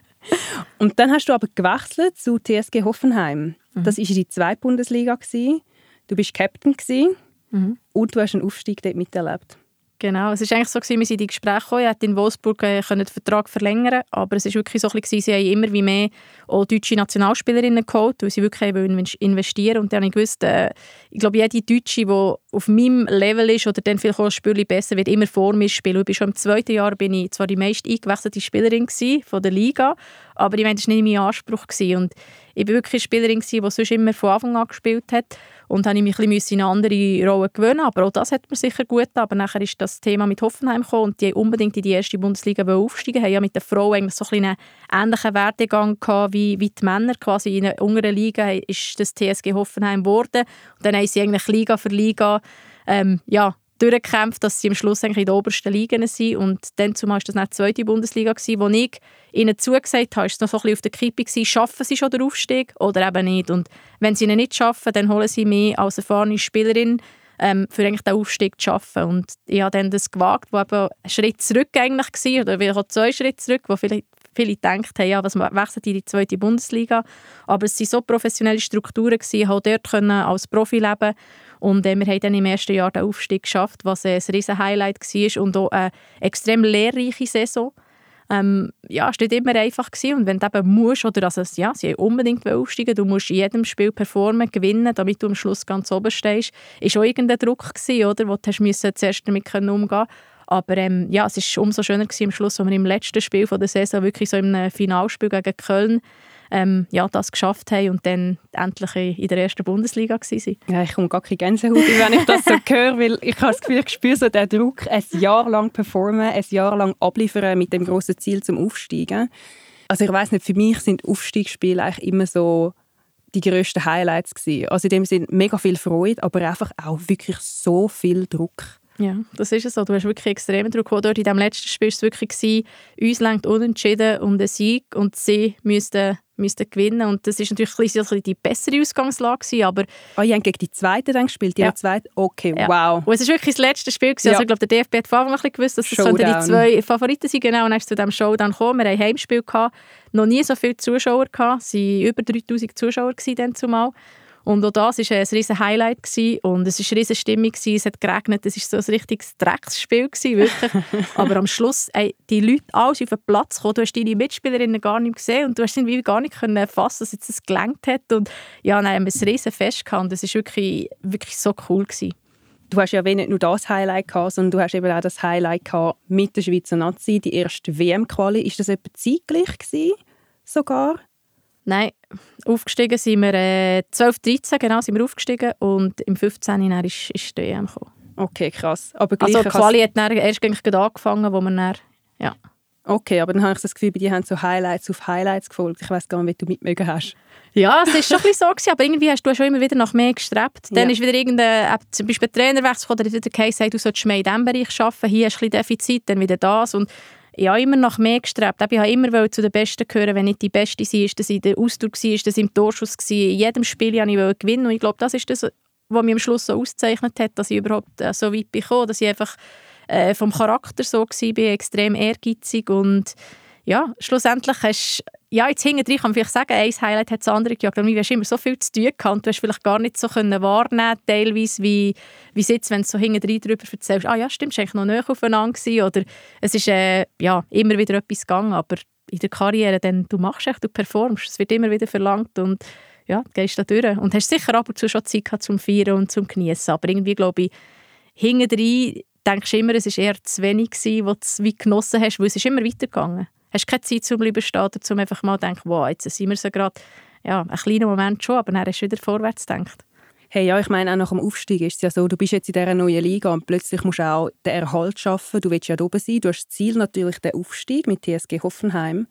und dann hast du aber gewechselt zu TSG Hoffenheim. Mhm. Das war die zweite Bundesliga. Gewesen. Du bist Captain gewesen, mhm. und du hast einen Aufstieg dort miterlebt. Genau, es war eigentlich so, gewesen, wir sind in die Gespräche gekommen, ich in Wolfsburg äh, den Vertrag verlängern aber es war wirklich so, gewesen, sie haben immer wie mehr auch deutsche Nationalspielerinnen geholt, weil sie wirklich investieren und dann habe ich gewusst, äh, ich glaube, jede Deutsche, die auf meinem Level ist oder dann vielleicht auch ein Spiel besser wird, immer vor mir spielen. Ich schon im zweiten Jahr bin ich zwar die meist eingewechselte Spielerin von der Liga, aber ich meine, das war nicht mein Anspruch. Gewesen. Und ich war wirklich eine Spielerin, die sonst immer von Anfang an gespielt hat. Und habe ich mich ein bisschen in eine andere Rolle gewöhnen Aber auch das hat mir sicher gut getan. Aber nachher ist das Thema mit Hoffenheim gekommen und die unbedingt in die erste Bundesliga aufsteigen haben ja mit den Frauen eigentlich so ein einen ähnlichen Werdegang gehabt wie, wie die Männer. Quasi in einer unteren Liga ist das TSG Hoffenheim geworden. Und dann haben sie eigentlich Liga für Liga ähm, ja, durchgekämpft, dass sie am Schluss eigentlich in der obersten Liga sind. Und dann zumal war das nicht die zweite Bundesliga, gewesen, wo ich ihnen zugesagt habe, ist es noch so ein auf der Kippe gewesen, schaffen sie schon den Aufstieg oder eben nicht. Und wenn sie ihn nicht schaffen, dann holen sie mich als erfahrene Spielerin ähm, für eigentlich den Aufstieg zu schaffen. Und ich habe dann das gewagt, wo eben ein Schritt zurück eigentlich war, oder vielleicht auch zwei Schritte zurück, wo vielleicht viele gedacht haben, ja, was wechselt in die zweite Bundesliga. Aber es waren so professionelle Strukturen, gewesen, ich dort können als Profi leben und äh, wir haben dann im ersten Jahr den Aufstieg geschafft, was ein riesen Highlight war und auch eine extrem lehrreiche Saison. Ähm, ja, es war nicht immer einfach gewesen. und wenn du eben musst, oder also, ja, sie unbedingt aufsteigen, du musst in jedem Spiel performen, gewinnen, damit du am Schluss ganz oben stehst, ist auch irgendein Druck gewesen, oder, wo du hast zuerst damit umgehen können. Aber ähm, ja, es war umso schöner gewesen am Schluss, als wir im letzten Spiel von der Saison wirklich so im Finalspiel gegen Köln ähm, ja, das geschafft haben und dann endlich in der ersten Bundesliga waren. Ja, ich komme gar keine Gänsehaut, wenn ich das so höre, weil ich habe das Gefühl, ich spüre so den Druck, ein Jahr lang performen, ein Jahr lang abliefern mit dem grossen Ziel zum Aufsteigen. Also ich weiß nicht, für mich sind Aufstiegsspiele eigentlich immer so die grössten Highlights gewesen. Also in dem Sinne mega viel Freude, aber einfach auch wirklich so viel Druck. Ja, das ist es so. Du hast wirklich extremen Druck. Dort in dem letzten Spiel war es wirklich, gewesen, uns lenkt unentschieden um den Sieg und sie müssten müssten gewinnen und das ist natürlich ein bisschen die bessere Ausgangslage gewesen, aber... Oh, ihr habt gegen die Zweite dann gespielt, die ja. Zweite? Okay, ja. wow. Und es ist wirklich das letzte Spiel gewesen. Ja. Also ich glaube, der DFB hat vor Anfang ein bisschen gewusst, dass das so die zwei Favoriten sind, genau, und dann ist zu diesem Showdown gekommen. Wir hatten ein Heimspiel, gehabt, noch nie so viele Zuschauer gehabt, es waren über 3000 Zuschauer dann zumal. Und auch das war ein riesen Highlight gewesen. und es war eine riesen Stimmung, gewesen. es hat geregnet, es war so ein richtiges Drecksspiel, gewesen, wirklich. Aber am Schluss, ey, die Leute alle auf den Platz gekommen, du hast deine Mitspielerinnen gar nicht gesehen und du hast irgendwie gar nicht können fassen, dass es gelangt hat und ja, haben wir ein riesen Fest gehabt und es war wirklich, wirklich so cool. Gewesen. Du hast ja nicht nur das Highlight gehabt, sondern du hast eben auch das Highlight gehabt mit der Schweizer Nazi, die erste WM-Quali. Ist das etwa zeitgleich gewesen, sogar? Nein, aufgestiegen sind wir äh, 12, 13, genau, sind wir aufgestiegen und im 15. Jahr ist, ist die EM gekommen. Okay, krass. Aber also die Quali hat dann erst angefangen, wo wir dann, ja. Okay, aber dann habe ich das Gefühl, bei dir haben so Highlights auf Highlights gefolgt. Ich weiß gar nicht, wie du mitmögen hast. Ja, es war schon ein bisschen so, gewesen, aber irgendwie hast du schon immer wieder nach mehr gestrebt. Dann ja. ist wieder irgendein, zum Beispiel Trainerwechsel, oder wieder gesagt, du solltest mehr in diesem Bereich arbeiten, hier hast du ein bisschen Defizit, dann wieder das und ich habe immer nach mehr gestrebt. Ich wollte immer zu den Besten gehören, wenn nicht die Beste war, ist das der Ausdruck war, ist das im Torschuss war. In jedem Spiel wollte ich gewinnen und ich glaube, das ist das, was mich am Schluss so ausgezeichnet hat, dass ich überhaupt äh, so weit bin dass ich einfach äh, vom Charakter so war, extrem ehrgeizig und ja, schlussendlich hast ja, jetzt hinten kann man vielleicht sagen, ein Highlight hat das andere gejagt. Aber du hast immer so viel zu tun gehabt. Du hast vielleicht gar nicht so können wahrnehmen teilweise, wie, wie es jetzt, wenn du so hinten drin darüber erzählst. Ah ja, stimmt, es war eigentlich noch näher aufeinander gewesen. Oder es ist äh, ja, immer wieder etwas gegangen. Aber in der Karriere, dann, du machst echt, du performst. Es wird immer wieder verlangt und ja, du gehst da durch. Und hast sicher ab und zu schon Zeit gehabt zum Feiern und zum Genießen. Aber irgendwie, glaube ich, hinten drin denkst du immer, es war eher zu wenig, gewesen, was du wie genossen hast, weil es ist immer weitergegangen hast keine Zeit zum bleiben stehen, um einfach mal zu denken, wow, jetzt sind wir so gerade, ja, ein kleiner Moment schon, aber dann hast du wieder vorwärts gedacht. Hey, ja, ich meine, auch nach dem Aufstieg ist es ja so, du bist jetzt in dieser neuen Liga und plötzlich musst du auch den Erhalt schaffen. Du willst ja oben sein. Du hast das Ziel natürlich den Aufstieg mit TSG Hoffenheim.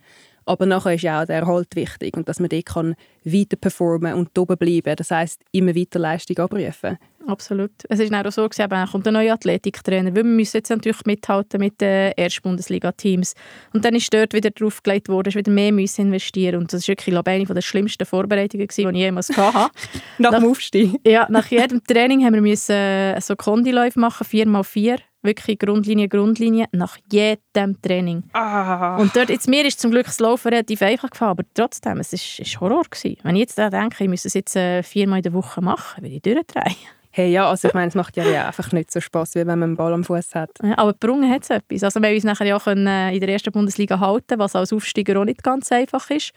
Aber nachher ist ja auch der Erhalt wichtig und dass man dort kann weiter performen und oben bleiben. Das heißt immer weiter Leistung abrufen. Absolut. Es ist auch so, dass dann kommt ein neuer Athletiktrainer, weil wir müssen jetzt natürlich mithalten mit den Erstbundesliga-Teams. Und dann ist dort wieder drauf gelegt worden, dass wieder mehr müssen investieren Und das war wirklich glaube ich, eine der schlimmsten Vorbereitungen, die ich jemals hatte. nach dem Aufstieg? Ja, nach jedem Training haben wir müssen äh, so Kondiläufe machen, 4x4 wirklich Grundlinie, Grundlinie, nach jedem Training. Ah. Und dort, jetzt, mir ist zum Glück das Laufen relativ einfach gefallen, aber trotzdem, es ist, ist Horror gewesen. Wenn ich jetzt daran denke, ich müsste es jetzt äh, viermal in der Woche machen, würde ich durchdrehen. Hey, ja, also ich meine, es macht ja einfach nicht so Spaß, wie wenn man einen Ball am Fuß hat. Ja, aber Brungen hat es etwas. Also wir haben uns nachher ja können, äh, in der ersten Bundesliga halten, was als Aufsteiger auch nicht ganz einfach ist.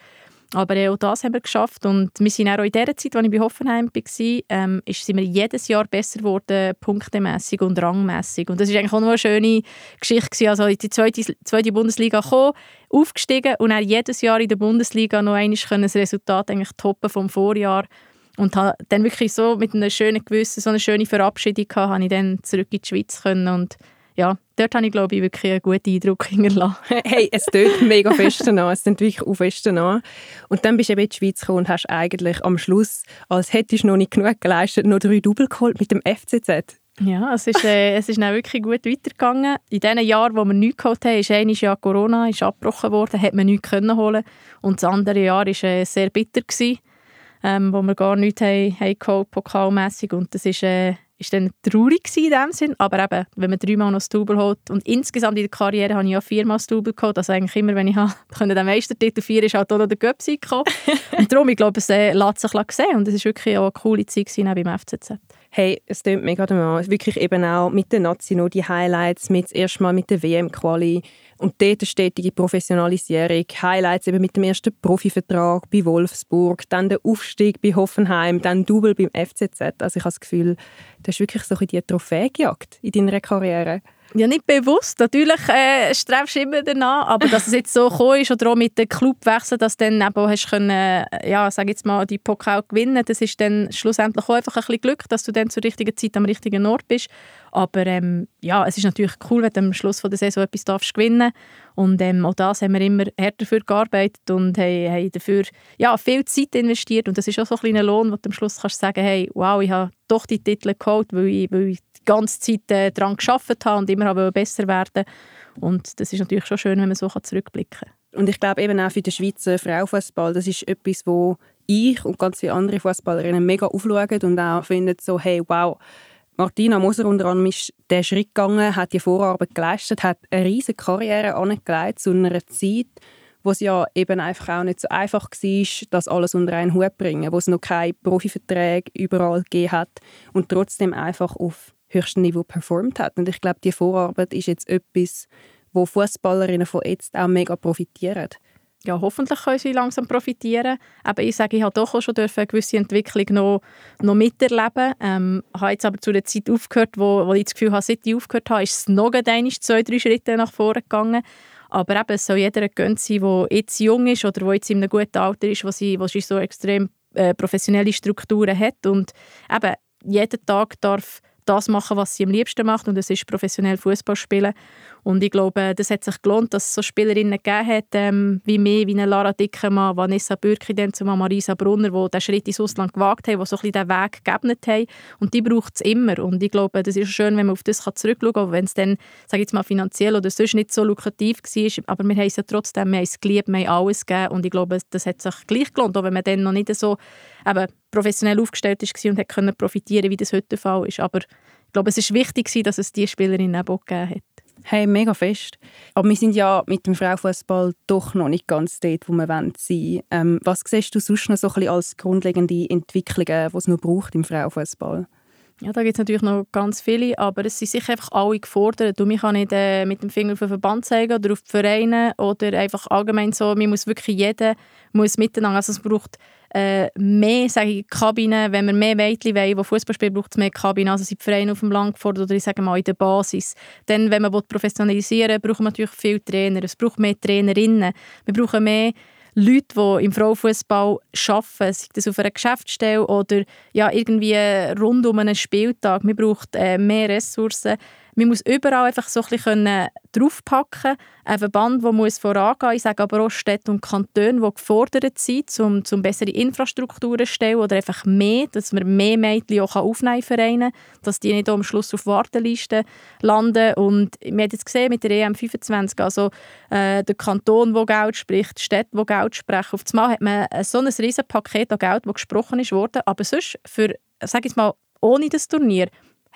Aber auch das haben wir geschafft und wir sind auch in der Zeit, als ich bei Hoffenheim war, ähm, sind wir jedes Jahr besser geworden, punktemässig und rangmässig. Und das ist eigentlich auch noch eine schöne Geschichte gewesen. Also in die zweite, zweite Bundesliga gekommen, aufgestiegen und dann jedes Jahr in der Bundesliga noch einmal das Resultat eigentlich toppen vom Vorjahr und dann wirklich so mit einem schönen Gewissen, so eine schöne Verabschiedung gehabt, habe ich dann zurück in die Schweiz können und ja, dort habe ich, glaube ich, wirklich einen guten Eindruck hinterlassen. Hey, es tut mega fest an. Es tut wirklich auch fest an. Und dann bist du eben in die Schweiz gekommen und hast eigentlich am Schluss, als hättest du noch nicht genug geleistet, noch drei Double geholt mit dem FCZ. Ja, es ist, äh, es ist dann wirklich gut weitergegangen. In den Jahren, wo wir nichts geholt haben, ist eines Jahr Corona ist abgebrochen worden, hat man nichts können holen Und das andere Jahr war äh, sehr bitter. Gewesen, ähm, wo wir gar nichts haben, haben geholt, pokalmässig. Und das ist... Äh, ist dann traurig in dem Sinn, aber eben, wenn man dreimal noch das Double holt und insgesamt in der Karriere habe ich ja viermal das Double geholt, also eigentlich immer, wenn ich habe, den Meistertitel vier ist halt auch noch der Göpsi gekommen und darum, ich glaube, es äh, lässt sich sehen und es war wirklich auch eine coole Zeit beim FCZ. Hey, es klingt mega der Wirklich eben auch mit den Nazi noch die Highlights, mit erst mal mit der WM-Quali und dort eine stetige Professionalisierung. Highlights eben mit dem ersten Profivertrag bei Wolfsburg, dann der Aufstieg bei Hoffenheim, dann Double beim FCZ. Also ich habe das Gefühl, du hast wirklich so die Trophäe gejagt in deiner Karriere. Ja, nicht bewusst. Natürlich äh, strebst du immer danach, aber dass es jetzt so gekommen ist oder auch mit dem Clubwechsel, dass du dann eben hast können, äh, ja, sag jetzt mal, die Pokal gewinnen, das ist dann schlussendlich auch einfach ein bisschen Glück, dass du dann zur richtigen Zeit am richtigen Ort bist. Aber ähm, ja, es ist natürlich cool, wenn du am Schluss von der Saison etwas darfst gewinnen und ähm, auch das haben wir immer hart dafür gearbeitet und haben, haben dafür ja, viel Zeit investiert und das ist auch so ein kleiner Lohn, wo du am Schluss kannst sagen, hey, wow, ich habe doch die Titel geholt, weil ich, weil ich die ganze Zeit äh, daran gearbeitet habe und immer habe besser werden und das ist natürlich schon schön, wenn man so zurückblicken kann. Und ich glaube eben auch für den Schweizer Frauenfußball, das ist etwas, wo ich und ganz viele andere Fußballerinnen mega aufschauen und auch finden so, hey, wow, Martina Moser unter anderem ist der Schritt gegangen, hat die Vorarbeit geleistet, hat eine riesige Karriere angelegt zu einer Zeit, wo es ja eben einfach auch nicht so einfach war, das alles unter einen Hut zu bringen, wo es noch keine Profiverträge überall gegeben hat und trotzdem einfach auf höchstem Niveau performt hat. Und ich glaube, die Vorarbeit ist jetzt etwas, wo Fußballerinnen von jetzt auch mega profitieren. Ja, hoffentlich können sie langsam profitieren. Aber ich sage, ich habe doch auch schon eine gewisse Entwicklung noch, noch miterleben. Ähm, habe jetzt aber zu der Zeit aufgehört, wo, wo ich das Gefühl habe, seit ich aufgehört habe, ist es noch einmal zwei, drei Schritte nach vorne gegangen. Aber eben, es soll jeder gönnt sein, der jetzt jung ist oder der jetzt in einem guten Alter ist, wo sie, wo sie so extrem äh, professionelle Strukturen hat. Und eben, jeden Tag darf das machen, was sie am liebsten macht und das ist professionell Fußball spielen. Und ich glaube, das hat sich gelohnt, dass es so Spielerinnen gegeben hat, ähm, wie mir, wie eine Lara Dickemann, Vanessa Bürki, dann zumal Marisa Brunner, die den Schritt ins Ausland gewagt haben, die so ein bisschen den Weg geebnet haben. Und die braucht es immer. Und ich glaube, das ist schön, wenn man auf das zurückschauen kann, wenn es dann, sage ich jetzt mal, finanziell oder sonst nicht so lukrativ war. Aber wir haben es ja trotzdem, wir haben es geliebt, wir haben alles gegeben. Und ich glaube, das hat sich gleich gelohnt, auch wenn man dann noch nicht so eben, professionell aufgestellt war und hat können profitieren wie das heute der Fall ist. Aber ich glaube, es ist wichtig, dass es diese Spielerin auch gegeben hat. Hey, mega fest. Aber wir sind ja mit dem Frauenfußball doch noch nicht ganz dort, wo wir sein wollen. Ähm, was siehst du sonst noch so als grundlegende Entwicklungen, die es noch braucht im Frauenfußball? Ja, da gibt es natürlich noch ganz viele, aber es sind sicher einfach alle gefordert. Und man kann nicht äh, mit dem Finger auf den Verband zeigen oder auf die Vereine oder einfach allgemein so, man muss wirklich jeder muss miteinander, also es braucht äh, mehr sage ich, Kabinen, wenn wir mehr Mädchen wollen, die Fußball spielen, braucht es mehr Kabinen, also sind die Vereine auf dem Land gefordert oder ich sage mal in der Basis. Dann, wenn man professionalisieren will, braucht man natürlich viele Trainer, es braucht mehr Trainerinnen, wir brauchen mehr Leute, die im Frauenfußball arbeiten, sei das auf einer Geschäftsstelle oder ja, irgendwie rund um einen Spieltag. Man braucht äh, mehr Ressourcen. Man muss überall einfach so ein bisschen draufpacken. Ein Verband, der muss vorangehen Ich sage aber auch Städte und Kantone, die gefordert sind, um, um bessere Infrastrukturen zu stellen oder einfach mehr, dass man mehr Mädchen auch aufnehmen kann, dass die nicht am Schluss auf Wartelisten landen. Und wir haben jetzt gesehen mit der EM25, also äh, der Kanton, der Geld spricht, die Städte, die Geld sprechen. Auf einmal hat man so ein riesiges Paket an Geld, das gesprochen ist worden, aber sonst für, sage ich mal, ohne das Turnier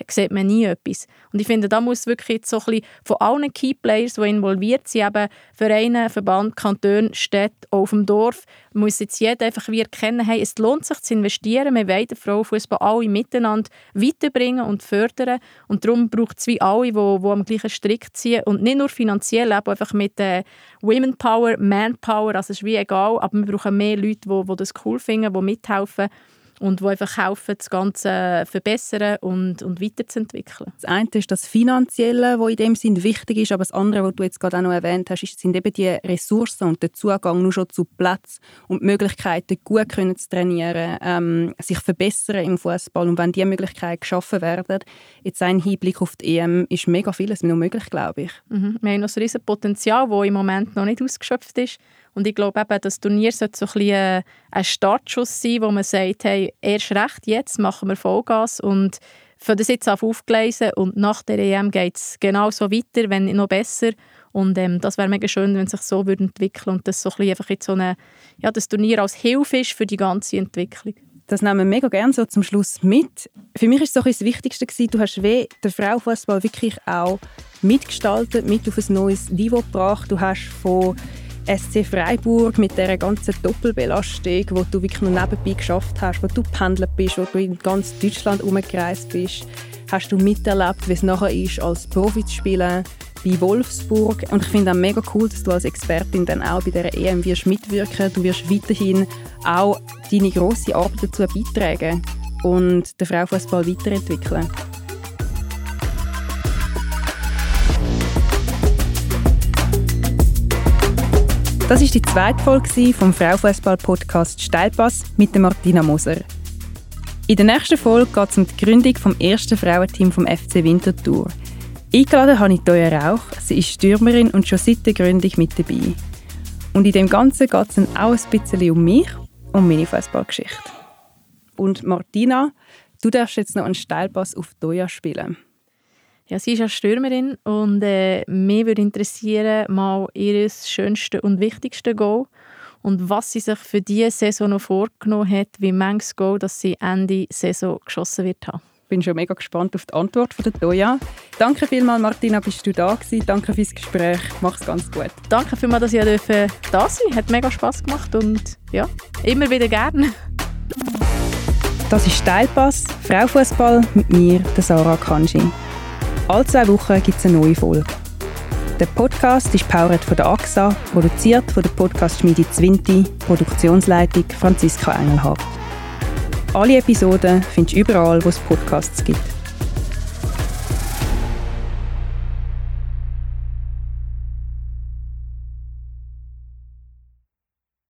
sieht man nie etwas. Und ich finde, da muss wirklich so ein bisschen von allen Keyplayers, die involviert sind, eben Vereine, Verband, Kanton, Städte, auf dem Dorf, muss jetzt jeder einfach wie erkennen, hey, es lohnt sich zu investieren, wir wollen den Frauenfußball alle miteinander weiterbringen und fördern. Und darum braucht es wie alle, die, die am gleichen Strick ziehen. Und nicht nur finanziell, aber einfach mit äh, Women Power, Man Power, also es ist wie egal, aber wir brauchen mehr Leute, die, die das cool finden, die mithelfen und die einfach helfen, das Ganze verbessern und, und weiterzuentwickeln. Das eine ist das Finanzielle, was in dem Sinn wichtig ist, aber das andere, was du jetzt gerade auch noch erwähnt hast, sind eben die Ressourcen und der Zugang nur schon zu Platz und die Möglichkeiten, gut können zu trainieren, ähm, sich verbessern im Fußball und wenn diese Möglichkeiten geschaffen werden, jetzt ein Hinblick auf die EM, ist mega vieles noch möglich, glaube ich. Mhm. Wir haben noch ein riesiges Potenzial, das im Moment noch nicht ausgeschöpft ist. Und ich glaube eben, das Turnier sollte so ein, bisschen ein Startschuss sein, wo man sagt, hey, erst recht, jetzt machen wir Vollgas und für das jetzt auf aufgleisen und nach der EM geht es genauso weiter, wenn nicht noch besser. Und ähm, das wäre mega schön, wenn sich so würde entwickeln und das so ein einfach jetzt so eine, ja, das Turnier als Hilfe ist für die ganze Entwicklung. Das nehmen wir mega gerne so zum Schluss mit. Für mich ist so das Wichtigste gewesen, du hast weh den Frauenfußball wirklich auch mitgestaltet, mit auf ein neues Niveau gebracht. Du hast von SC Freiburg mit dieser ganzen Doppelbelastung, wo du wirklich nur nebenbei geschafft hast, wo du pendelt bist, wo du in ganz Deutschland umgereist bist, hast du miterlebt, wie es nachher ist, als Profi zu spielen bei Wolfsburg. Und ich finde auch mega cool, dass du als Expertin dann auch bei der EM wirst mitwirken. Du wirst weiterhin auch deine grosse Arbeit dazu beitragen und den Frauenfußball weiterentwickeln. Das ist die zweite Folge vom Frauenfußball-Podcast Steilpass mit Martina Moser. In der nächsten Folge geht es um die Gründung des ersten Frauenteam vom FC Winterthur. Eingeladen habe ich Toya Rauch. Sie ist Stürmerin und schon seit der Gründung mit dabei. Und in dem Ganzen geht es dann auch ein bisschen um mich und meine Fußballgeschichte. Und Martina, du darfst jetzt noch einen Steilpass auf Toya spielen. Ja, sie ist ja Stürmerin und äh, mich würde interessieren, mal ihr schönste und wichtigste Goal und was sie sich für diese Saison noch vorgenommen hat, wie manches Goal, das sie Ende Saison geschossen wird haben. Ich bin schon mega gespannt auf die Antwort von der Toja. Danke vielmals, Martina, bist du da gewesen. Danke fürs Gespräch. Mach's ganz gut. Danke vielmals, dass ich da sein durfte. Hat mega Spass gemacht und ja, immer wieder gerne. Das ist Steilpass, Frauenfußball mit mir, der Sarah Kanji. Alle zwei Wochen gibt es eine neue Folge. Der Podcast ist powered von der AXA, produziert von der Podcast-Schmiede Zwinti, Produktionsleitung Franziska Engelhardt. Alle Episoden findest du überall, wo es Podcasts gibt.